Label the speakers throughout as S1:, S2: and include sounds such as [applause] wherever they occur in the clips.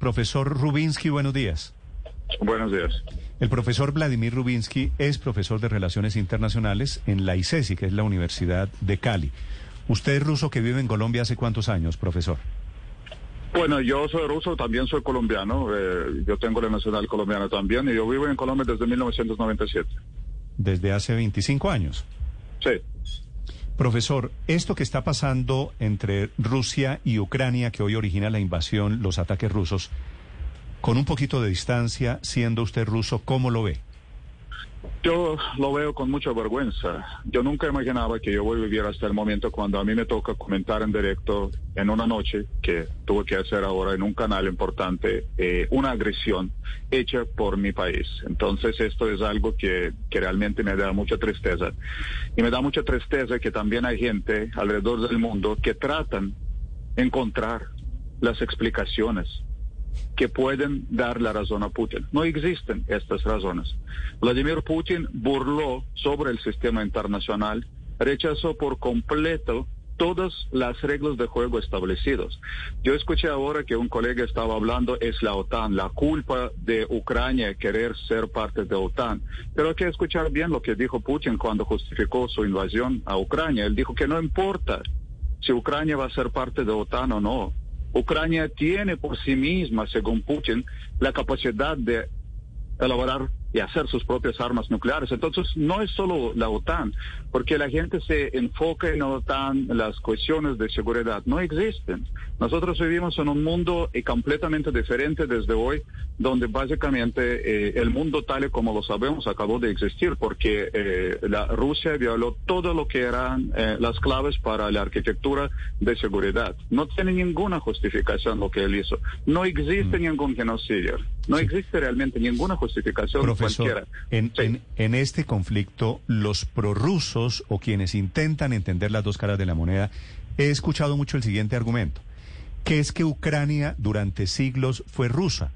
S1: Profesor Rubinsky, buenos días.
S2: Buenos días.
S1: El profesor Vladimir Rubinsky es profesor de Relaciones Internacionales en la ICESI, que es la Universidad de Cali. ¿Usted es ruso que vive en Colombia hace cuántos años, profesor?
S2: Bueno, yo soy ruso, también soy colombiano. Eh, yo tengo la nacional colombiana también y yo vivo en Colombia desde 1997.
S1: Desde hace 25 años.
S2: Sí.
S1: Profesor, esto que está pasando entre Rusia y Ucrania, que hoy origina la invasión, los ataques rusos, con un poquito de distancia, siendo usted ruso, ¿cómo lo ve?
S2: Yo lo veo con mucha vergüenza. Yo nunca imaginaba que yo voy a vivir hasta el momento cuando a mí me toca comentar en directo en una noche que tuve que hacer ahora en un canal importante eh, una agresión hecha por mi país. Entonces esto es algo que, que realmente me da mucha tristeza. Y me da mucha tristeza que también hay gente alrededor del mundo que tratan de encontrar las explicaciones que pueden dar la razón a Putin. No existen estas razones. Vladimir Putin burló sobre el sistema internacional, rechazó por completo todas las reglas de juego establecidos. Yo escuché ahora que un colega estaba hablando es la OTAN, la culpa de Ucrania querer ser parte de OTAN. Pero hay que escuchar bien lo que dijo Putin cuando justificó su invasión a Ucrania. Él dijo que no importa si Ucrania va a ser parte de OTAN o no. Ucrania tiene por sí misma, según Putin, la capacidad de elaborar y hacer sus propias armas nucleares. Entonces, no es solo la OTAN, porque la gente se enfoca en la OTAN, las cuestiones de seguridad no existen. Nosotros vivimos en un mundo completamente diferente desde hoy, donde básicamente eh, el mundo tal y como lo sabemos acabó de existir, porque eh, la Rusia violó todo lo que eran eh, las claves para la arquitectura de seguridad. No tiene ninguna justificación lo que él hizo. No existe mm. ningún genocidio. No existe realmente ninguna justificación
S1: Profesor, en, en, este conflicto, los prorrusos o quienes intentan entender las dos caras de la moneda, he escuchado mucho el siguiente argumento, que es que Ucrania durante siglos fue rusa,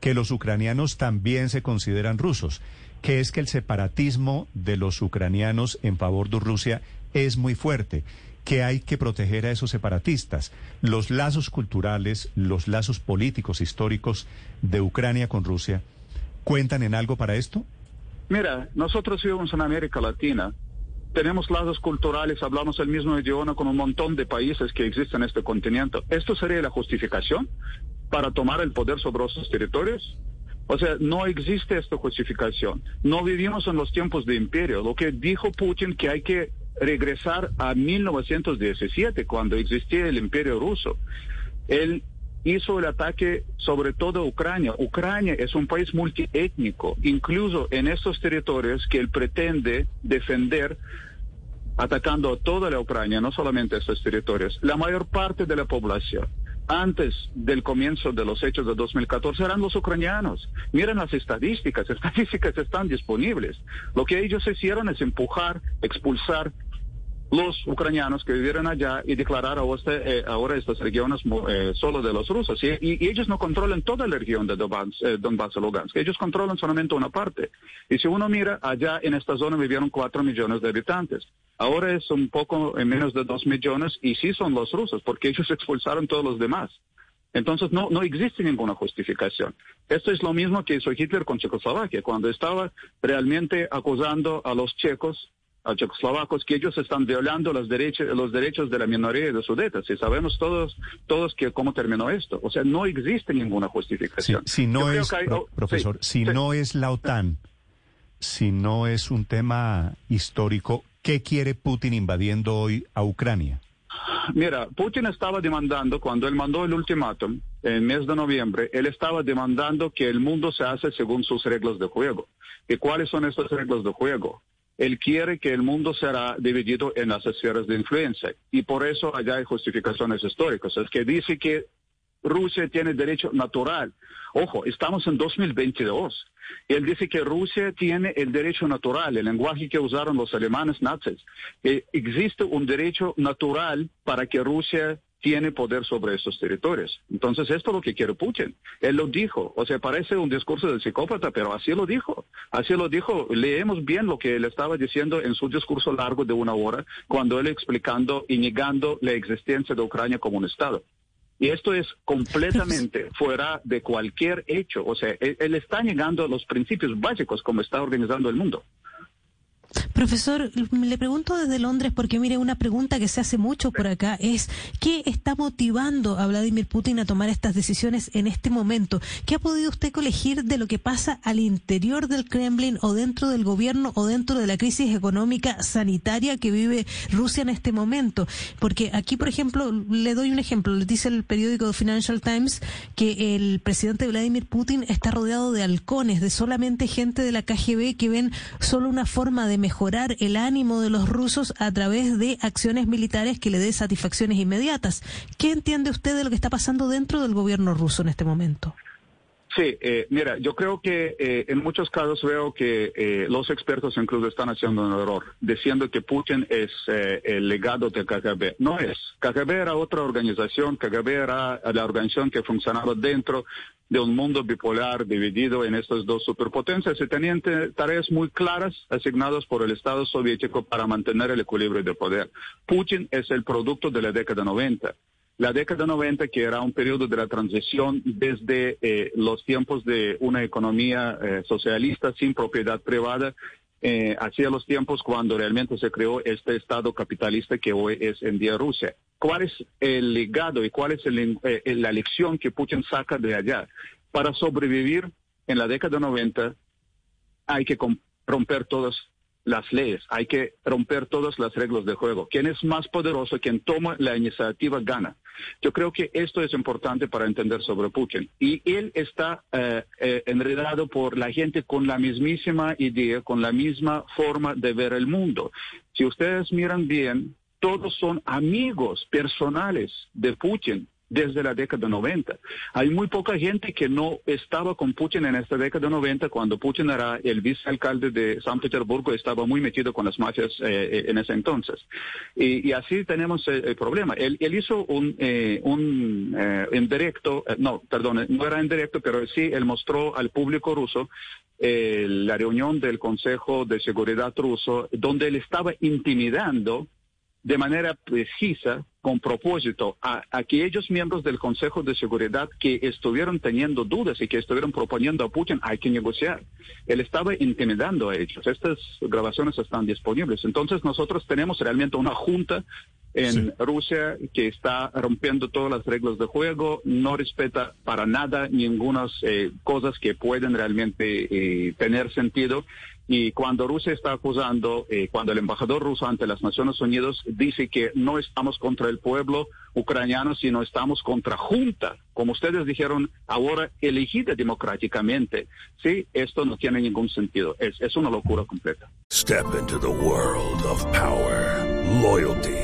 S1: que los ucranianos también se consideran rusos, que es que el separatismo de los ucranianos en favor de Rusia es muy fuerte, que hay que proteger a esos separatistas. Los lazos culturales, los lazos políticos, históricos de Ucrania con Rusia cuentan en algo para esto?
S2: Mira, nosotros vivimos en América Latina, tenemos lazos culturales, hablamos el mismo idioma con un montón de países que existen en este continente. ¿Esto sería la justificación para tomar el poder sobre esos territorios? O sea, no existe esta justificación. No vivimos en los tiempos de imperio. Lo que dijo Putin que hay que regresar a 1917, cuando existía el imperio ruso. Él hizo el ataque sobre todo Ucrania. Ucrania es un país multiétnico, incluso en estos territorios que él pretende defender atacando a toda la Ucrania, no solamente estos territorios. La mayor parte de la población antes del comienzo de los hechos de 2014 eran los ucranianos. Miren las estadísticas, [laughs] estadísticas están disponibles. Lo que ellos hicieron es empujar, expulsar los ucranianos que vivieron allá y declarar eh, ahora estas regiones eh, solo de los rusos. Y, ellos no controlan toda la región de Donbass, eh, Donbass Lugansk. Ellos controlan solamente una parte. Y si uno mira, allá en esta zona vivieron cuatro millones de habitantes. Ahora es un poco menos de dos millones y sí son los rusos porque ellos [laughs] expulsaron todos los demás. Entonces no, no existe ninguna justificación. Esto es lo mismo que hizo Hitler con Checoslovaquia, cuando estaba realmente acusando a los checos checoslovacos que ellos están violando los derechos los derechos de la minoría de sudetas y sabemos todos todos que cómo terminó esto. O sea no existe ninguna justificación.
S1: Si no es oh, profesor si no es la OTAN si no es un tema histórico qué quiere Putin invadiendo hoy a Ucrania
S2: Mira, Putin estaba demandando, cuando él mandó el ultimátum en el mes de noviembre, él estaba demandando que el mundo se hace según sus reglas de juego. ¿Y cuáles son estas reglas de juego? Él quiere que el mundo será dividido en las esferas de influencia y por eso allá hay justificaciones históricas. Es que dice que Rusia tiene derecho natural. Ojo, estamos en 2022. Él dice que Rusia tiene el derecho natural, el lenguaje que usaron los alemanes nazis. Que existe un derecho natural para que Rusia tiene poder sobre estos territorios. Entonces, esto es lo que quiere Putin. Él lo dijo. O sea, parece un discurso del psicópata, pero así lo dijo. Así lo dijo. Leemos bien lo que él estaba diciendo en su discurso largo de una hora, cuando él explicando y negando la existencia de Ucrania como un Estado.
S3: Y esto es completamente [laughs] fuera de cualquier hecho. O sea, él, está negando los principios básicos como está organizando el mundo.
S4: Profesor, le pregunto desde Londres porque mire, una pregunta que se hace mucho por acá es ¿qué está motivando a Vladimir Putin a tomar estas decisiones en este momento? ¿Qué ha podido usted colegir de lo que pasa al interior del Kremlin o dentro del gobierno o dentro de la crisis económica sanitaria que vive Rusia en este momento? Porque aquí, por ejemplo, le doy un ejemplo, le dice el periódico Financial Times que el presidente Vladimir Putin está rodeado de halcones, de solamente gente de la KGB que ven solo una forma de mejorar el ánimo de los rusos a través de acciones militares que le dé satisfacciones inmediatas. ¿Qué entiende usted de lo que está pasando dentro del gobierno ruso en este momento?
S3: Sí, eh, mira, yo creo que eh, en muchos casos veo que eh, los expertos incluso están haciendo un error, diciendo que Putin es el legado de KGB. No es. KGB era otra organización, KGB era la organización que funcionaba dentro de un mundo bipolar dividido en estas dos superpotencias y tenían tareas muy claras asignadas por el Estado soviético para mantener el equilibrio de poder. Putin es el producto de la década 90 la década 90, que era un periodo de la transición desde eh, los tiempos de una economía eh, socialista sin propiedad privada eh, hacia los tiempos cuando realmente se creó este Estado capitalista que hoy es en día Rusia. ¿Cuál es el legado y cuál es la lección que Putin saca de allá? Para sobrevivir en la década 90 hay que romper todos las leyes, hay que romper todas las reglas de juego. Quien es más poderoso, quien toma la iniciativa, gana. Yo creo que esto es importante para entender sobre Putin. Y él está eh, eh, enredado por la gente con la mismísima idea, con la misma forma de ver el mundo. Si ustedes miran bien, todos son amigos personales de Putin desde la década 90. Hay muy poca gente que no estaba con Putin en esta década 90 cuando Putin era el vicealcalde de San Petersburgo, estaba muy metido con las mafias eh, eh, en ese entonces. Y, así tenemos el, problema. Él, hizo un, eh, un en directo, no, perdón, no era en directo, pero sí, él mostró al público ruso la reunión del Consejo de Seguridad ruso, donde él estaba intimidando de manera precisa, con propósito, a, aquellos miembros del Consejo de Seguridad que estuvieron teniendo dudas y que estuvieron proponiendo a Putin, hay que negociar. Él estaba intimidando a ellos. Estas grabaciones están disponibles. Entonces nosotros tenemos realmente una junta en Rusia que está rompiendo todas las reglas de juego, no respeta para nada ninguna eh, cosas que pueden realmente eh, tener sentido y cuando Rusia está acusando, eh, cuando el embajador ruso ante las Naciones Unidas dice que no estamos contra el pueblo ucraniano, sino estamos contra junta, como ustedes dijeron, ahora elegida democráticamente, sí, esto no tiene ningún sentido. Es, es una locura completa.
S5: Step into the world of power, loyalty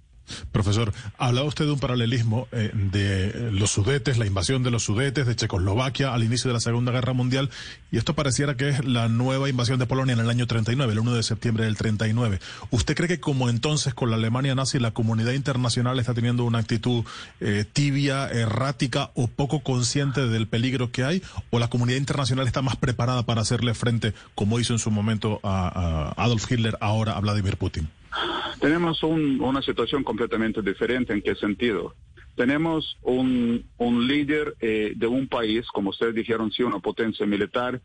S6: Profesor, hablado usted de un paralelismo eh, de los sudetes, la invasión de los sudetes de Checoslovaquia al inicio de la Segunda Guerra Mundial, y esto pareciera que es la nueva invasión de Polonia en el año 39, el 1 de septiembre del 39. ¿Usted cree que como entonces con la Alemania nazi la comunidad internacional está teniendo una actitud eh, tibia, errática o poco consciente del peligro que hay, o la comunidad internacional está más preparada para hacerle frente, como hizo en su momento a Adolf Hitler, ahora a Vladimir Putin?
S3: Tenemos una situación completamente diferente. ¿En qué sentido? Tenemos un, un líder eh, de un país, como ustedes dijeron, sí, una potencia militar,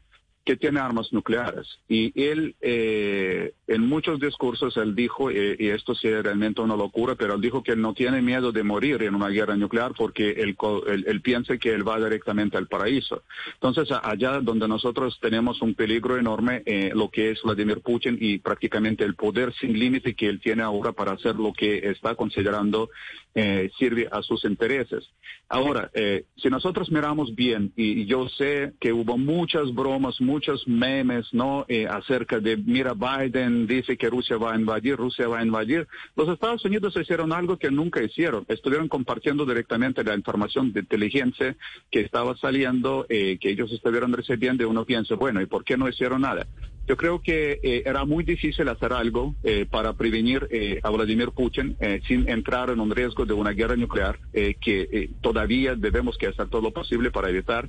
S3: que tiene armas nucleares. Y él, eh, en muchos discursos, él dijo, eh, y esto sí es realmente una locura, pero él dijo que él no tiene miedo de morir en una guerra nuclear porque él, él, piensa que él va directamente al paraíso. Entonces, allá donde nosotros tenemos un peligro enorme, eh, lo que es Vladimir Putin y prácticamente el poder sin límite que él tiene ahora para hacer lo que está considerando
S2: eh, sirve a sus intereses. Ahora, eh, si nosotros miramos bien, y, yo sé que hubo muchas bromas, muchos memes, ¿no? Eh, acerca de, mira, Biden dice que Rusia va a invadir, Rusia va a invadir. Los Estados Unidos hicieron algo que nunca hicieron. Estuvieron compartiendo directamente la información de inteligencia que estaba saliendo, eh, que ellos estuvieron recibiendo, y uno piensa, bueno, ¿y por qué no hicieron nada? Yo creo que eh, era muy difícil hacer algo eh, para prevenir eh, a Vladimir Putin eh, sin entrar en un riesgo de una guerra nuclear que todavía debemos que hacer todo lo posible para evitar.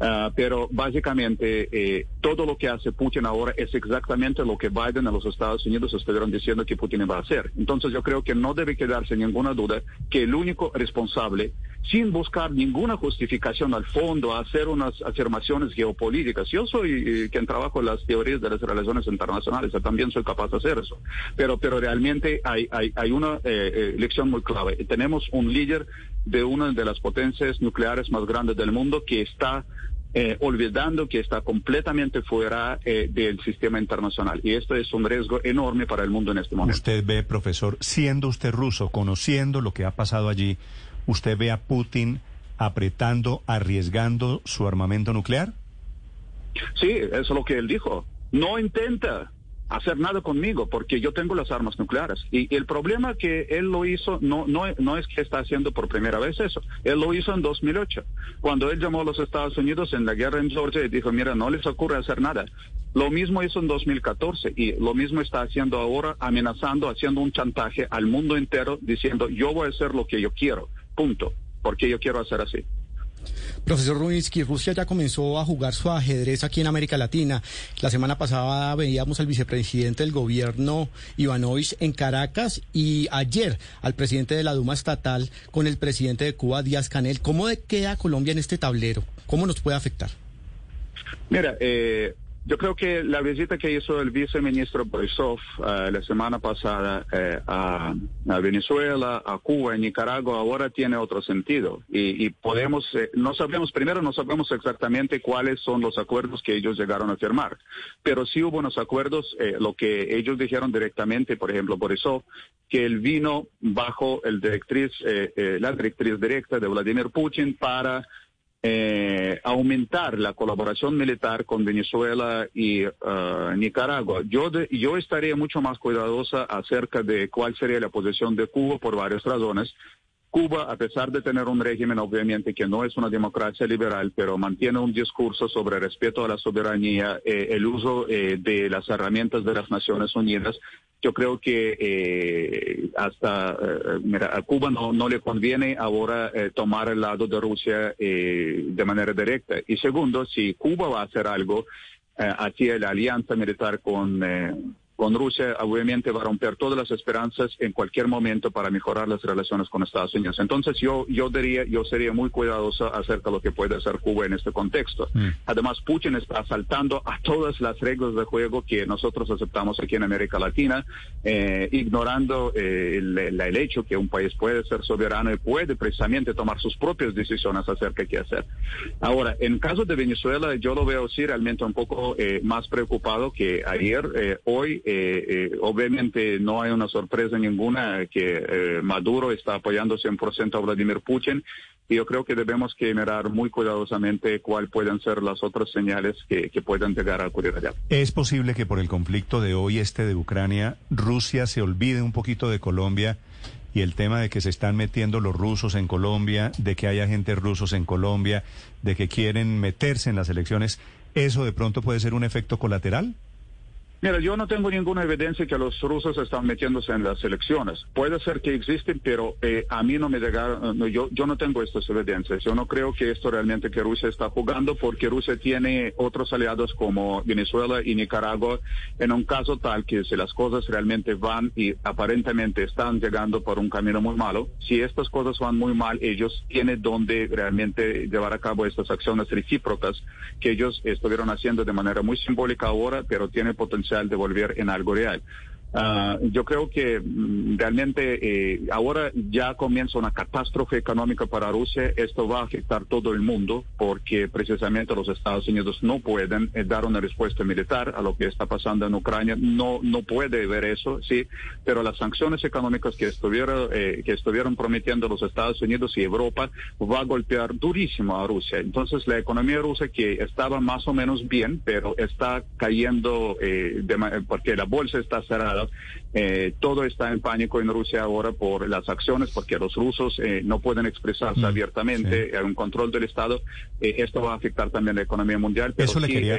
S2: Ah, pero básicamente todo lo que hace Putin ahora es exactamente lo que Biden a los Estados Unidos estuvieron diciendo que Putin va a hacer. Entonces yo creo que no debe quedarse ninguna duda que el único responsable sin buscar ninguna justificación al fondo, a hacer unas afirmaciones geopolíticas. Yo soy eh, quien trabajo las teorías de las relaciones internacionales, también soy capaz de hacer eso. Pero, pero realmente hay, hay, hay una eh, eh, lección muy clave. Tenemos un líder de una de las potencias nucleares más grandes del mundo que está eh, olvidando que está completamente fuera eh, del sistema internacional. Y esto es un riesgo enorme para el mundo en este momento.
S1: Usted ve, profesor, siendo usted ruso, conociendo lo que ha pasado allí, ¿usted ve a Putin apretando, arriesgando su armamento nuclear?
S2: Sí, eso es lo que él dijo. No intenta hacer nada conmigo porque yo tengo las armas nucleares. Y, el problema que él lo hizo no, no, no es que está haciendo por primera vez eso. Él lo hizo en 2008, cuando él llamó a los Estados Unidos en la guerra en Georgia y dijo, mira, no les ocurre hacer nada. Lo mismo hizo en 2014 y lo mismo está haciendo ahora, amenazando, haciendo un chantaje al mundo entero, diciendo, yo voy a hacer lo que yo quiero, punto, porque yo quiero hacer así.
S7: Profesor Rubinsky, Rusia ya comenzó a jugar su ajedrez aquí en América Latina. La semana pasada veíamos al vicepresidente del gobierno Ivanovich en Caracas y ayer al presidente de la Duma estatal con el presidente de Cuba, Díaz Canel. ¿Cómo queda Colombia en este tablero? ¿Cómo nos puede afectar?
S2: Mira, eh, yo creo que la visita que hizo el viceministro Borisov uh, la semana pasada eh, a, Venezuela, a Cuba, a Nicaragua, ahora tiene otro sentido. Y, y podemos, eh, no sabemos, primero no sabemos exactamente cuáles son los acuerdos que ellos llegaron a firmar, pero sí hubo unos acuerdos, eh, lo que ellos dijeron directamente, por ejemplo, Borisov, que él vino bajo el directriz, la directriz directa de Vladimir Putin para eh, aumentar la colaboración militar con Venezuela y uh, Nicaragua. Yo, de, yo estaría mucho más cuidadosa acerca de cuál sería la posición de Cuba por varias razones. Cuba, a pesar de tener un régimen, obviamente, que no es una democracia liberal, pero mantiene un discurso sobre respeto a la soberanía, eh, el uso eh, de las herramientas de las Naciones Unidas. Yo creo que eh, hasta, mira, a Cuba no, no le conviene ahora tomar el lado de Rusia de manera directa. Y segundo, si Cuba va a hacer algo hacia la alianza militar con con Rusia obviamente va a romper todas las esperanzas en cualquier momento para mejorar las relaciones con Estados Unidos. Entonces yo yo diría yo sería muy cuidadoso acerca de lo que puede hacer Cuba en este contexto. Mm. Además Putin está saltando a todas las reglas de juego que nosotros aceptamos aquí en América Latina, eh, ignorando eh, el, el, hecho que un país puede ser soberano y puede precisamente tomar sus propias decisiones acerca de qué hacer. Ahora, en caso de Venezuela yo lo veo sí realmente un poco eh, más preocupado que ayer, hoy eh, eh, obviamente no hay una sorpresa ninguna que eh, Maduro está apoyando 100% a Vladimir Putin y yo creo que debemos que muy cuidadosamente cuáles pueden ser las otras señales que, que puedan llegar a ocurrir allá.
S1: ¿Es posible que por el conflicto de hoy este de Ucrania, Rusia se olvide un poquito de Colombia? y el tema de que se están metiendo los rusos en Colombia, de que hay agentes rusos en Colombia, de que quieren meterse en las elecciones, ¿eso de pronto puede ser un efecto colateral?
S2: Mira, yo no tengo ninguna evidencia que los rusos están metiéndose en las elecciones. Puede ser que existen, pero eh, a mí no me llegaron, yo, yo no tengo estas evidencias. Yo no creo que esto realmente que Rusia está jugando porque Rusia tiene otros aliados como Venezuela y Nicaragua en un caso tal que si las cosas realmente van y aparentemente están llegando por un camino muy malo, si estas cosas van muy mal, ellos tienen donde realmente llevar a cabo estas acciones recíprocas que ellos estuvieron haciendo de manera muy simbólica ahora, pero tiene potencial de volver en algo real. Ah, yo creo que mm, realmente eh, ahora ya comienza una catástrofe económica para Rusia. Esto va a afectar todo el mundo porque precisamente los Estados Unidos no pueden eh, dar una respuesta militar a lo que está pasando en Ucrania. No, no puede ver eso, sí, pero las sanciones económicas que estuvieron, eh, que estuvieron prometiendo los Estados Unidos y Europa va a golpear durísimo a Rusia. Entonces la economía rusa que estaba más o menos bien, pero está cayendo porque la bolsa está cerrada eh, todo está en pánico en Rusia ahora por las acciones, porque los rusos eh, no pueden expresarse mm, abiertamente, hay un control del Estado. Eh, esto va a afectar también la economía mundial.
S1: eso le quería,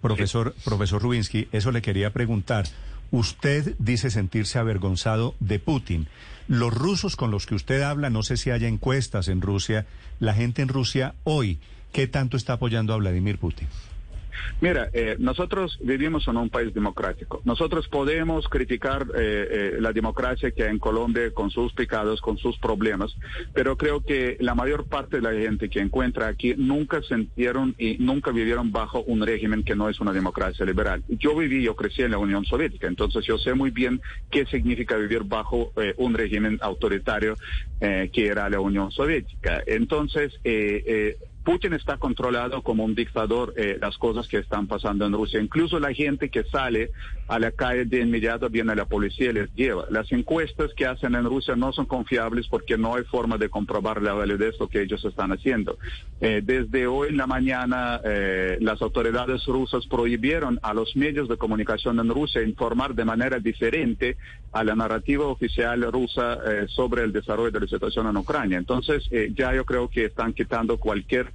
S1: profesor, profesor Rubinsky, eso le quería preguntar. Usted dice sentirse avergonzado de Putin. Los rusos con los que usted habla, no sé si haya encuestas en Rusia, la gente en Rusia hoy, ¿qué tanto está apoyando a Vladimir Putin?
S2: Mira, eh, nosotros vivimos en un país democrático. Nosotros podemos criticar eh, eh, la democracia que hay en Colombia con sus pecados, con sus problemas, pero creo que la mayor parte de la gente que encuentra aquí nunca sintieron y nunca vivieron bajo un régimen que no es una democracia liberal. Yo viví, yo crecí en la Unión Soviética, entonces yo sé muy bien qué significa vivir bajo un régimen autoritario que era la Unión Soviética. Entonces, Putin está controlado como un dictador eh, las cosas que están pasando en Rusia. Incluso la gente que sale a la calle de inmediato viene la policía y les lleva. Las encuestas que hacen en Rusia no son confiables porque no hay forma de comprobar la validez de lo que ellos están haciendo. Eh, desde hoy en la mañana eh, las autoridades rusas prohibieron a los medios de comunicación en Rusia informar de manera diferente a la narrativa oficial rusa eh, sobre el desarrollo de la situación en Ucrania. Entonces ya yo creo que están quitando cualquier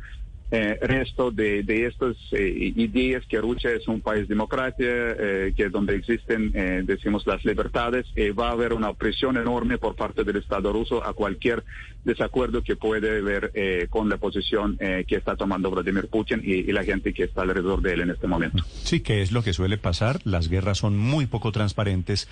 S2: eh, resto de, de estas eh, ideas que Rusia es un país democrático, eh, que donde existen, eh, decimos, las libertades, va a haber una presión enorme por parte del Estado ruso a cualquier desacuerdo que puede haber con la posición que está tomando Vladimir Putin y, y, la gente que está alrededor de él en este momento.
S1: Sí, que es lo que suele pasar. Las guerras son muy poco transparentes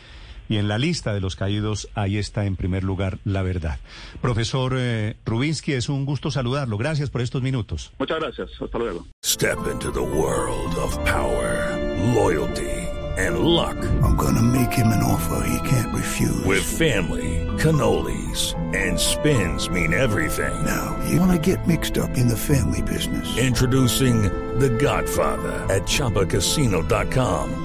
S1: y en la lista de los caídos ahí está en primer lugar la verdad. Profesor eh, Rubinsky, es un gusto saludarlo. Gracias por estos minutos.
S2: Muchas gracias. Hasta luego.
S5: Step into the world of power, loyalty and luck.
S8: I'm gonna make him an offer he can't refuse.
S5: With family, cannolis and spins mean everything.
S8: Now, you wanna get mixed up in the family business.
S5: Introducing The Godfather at chapacasino.com.